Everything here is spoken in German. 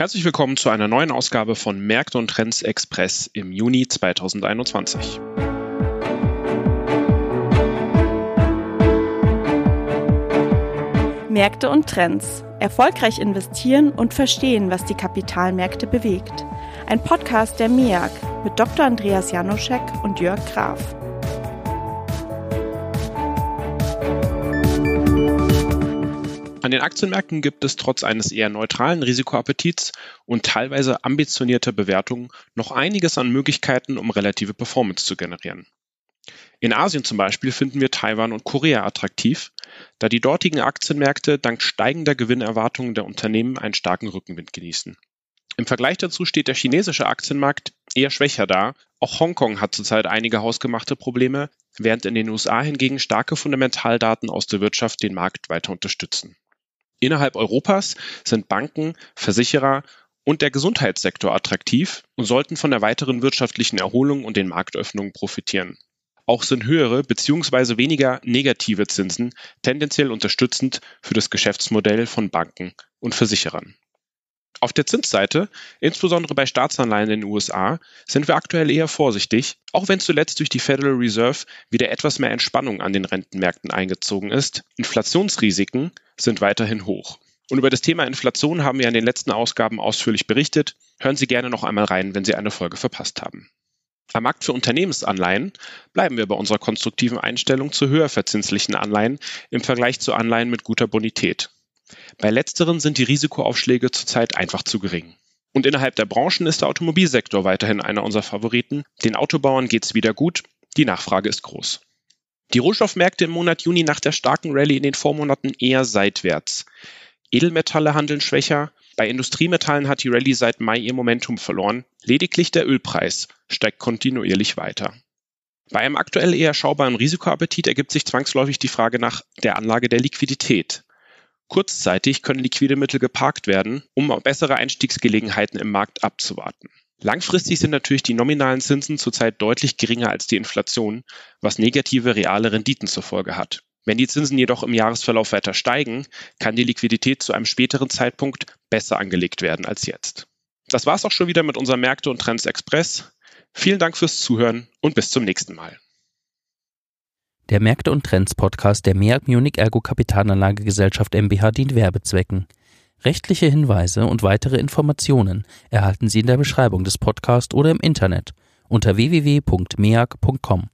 Herzlich willkommen zu einer neuen Ausgabe von Märkte und Trends Express im Juni 2021. Märkte und Trends. Erfolgreich investieren und verstehen, was die Kapitalmärkte bewegt. Ein Podcast der MEAG mit Dr. Andreas Janoschek und Jörg Graf. An den Aktienmärkten gibt es trotz eines eher neutralen Risikoappetits und teilweise ambitionierter Bewertungen noch einiges an Möglichkeiten, um relative Performance zu generieren. In Asien zum Beispiel finden wir Taiwan und Korea attraktiv, da die dortigen Aktienmärkte dank steigender Gewinnerwartungen der Unternehmen einen starken Rückenwind genießen. Im Vergleich dazu steht der chinesische Aktienmarkt eher schwächer da. Auch Hongkong hat zurzeit einige hausgemachte Probleme, während in den USA hingegen starke Fundamentaldaten aus der Wirtschaft den Markt weiter unterstützen. Innerhalb Europas sind Banken, Versicherer und der Gesundheitssektor attraktiv und sollten von der weiteren wirtschaftlichen Erholung und den Marktöffnungen profitieren. Auch sind höhere bzw. weniger negative Zinsen tendenziell unterstützend für das Geschäftsmodell von Banken und Versicherern. Auf der Zinsseite, insbesondere bei Staatsanleihen in den USA, sind wir aktuell eher vorsichtig, auch wenn zuletzt durch die Federal Reserve wieder etwas mehr Entspannung an den Rentenmärkten eingezogen ist. Inflationsrisiken sind weiterhin hoch. Und über das Thema Inflation haben wir in den letzten Ausgaben ausführlich berichtet. Hören Sie gerne noch einmal rein, wenn Sie eine Folge verpasst haben. Am Markt für Unternehmensanleihen bleiben wir bei unserer konstruktiven Einstellung zu höher verzinslichen Anleihen im Vergleich zu Anleihen mit guter Bonität. Bei letzteren sind die Risikoaufschläge zurzeit einfach zu gering. Und innerhalb der Branchen ist der Automobilsektor weiterhin einer unserer Favoriten. Den Autobauern geht es wieder gut, die Nachfrage ist groß. Die Rohstoffmärkte im Monat Juni nach der starken Rallye in den Vormonaten eher seitwärts. Edelmetalle handeln schwächer, bei Industriemetallen hat die Rallye seit Mai ihr Momentum verloren, lediglich der Ölpreis steigt kontinuierlich weiter. Bei einem aktuell eher schaubaren Risikoappetit ergibt sich zwangsläufig die Frage nach der Anlage der Liquidität. Kurzzeitig können liquide Mittel geparkt werden, um bessere Einstiegsgelegenheiten im Markt abzuwarten. Langfristig sind natürlich die nominalen Zinsen zurzeit deutlich geringer als die Inflation, was negative reale Renditen zur Folge hat. Wenn die Zinsen jedoch im Jahresverlauf weiter steigen, kann die Liquidität zu einem späteren Zeitpunkt besser angelegt werden als jetzt. Das war's auch schon wieder mit unserem Märkte und Trends Express. Vielen Dank fürs Zuhören und bis zum nächsten Mal der Märkte und Trends Podcast der MEAG Munich Ergo Kapitalanlagegesellschaft MBH dient Werbezwecken. Rechtliche Hinweise und weitere Informationen erhalten Sie in der Beschreibung des Podcasts oder im Internet unter www.meag.com.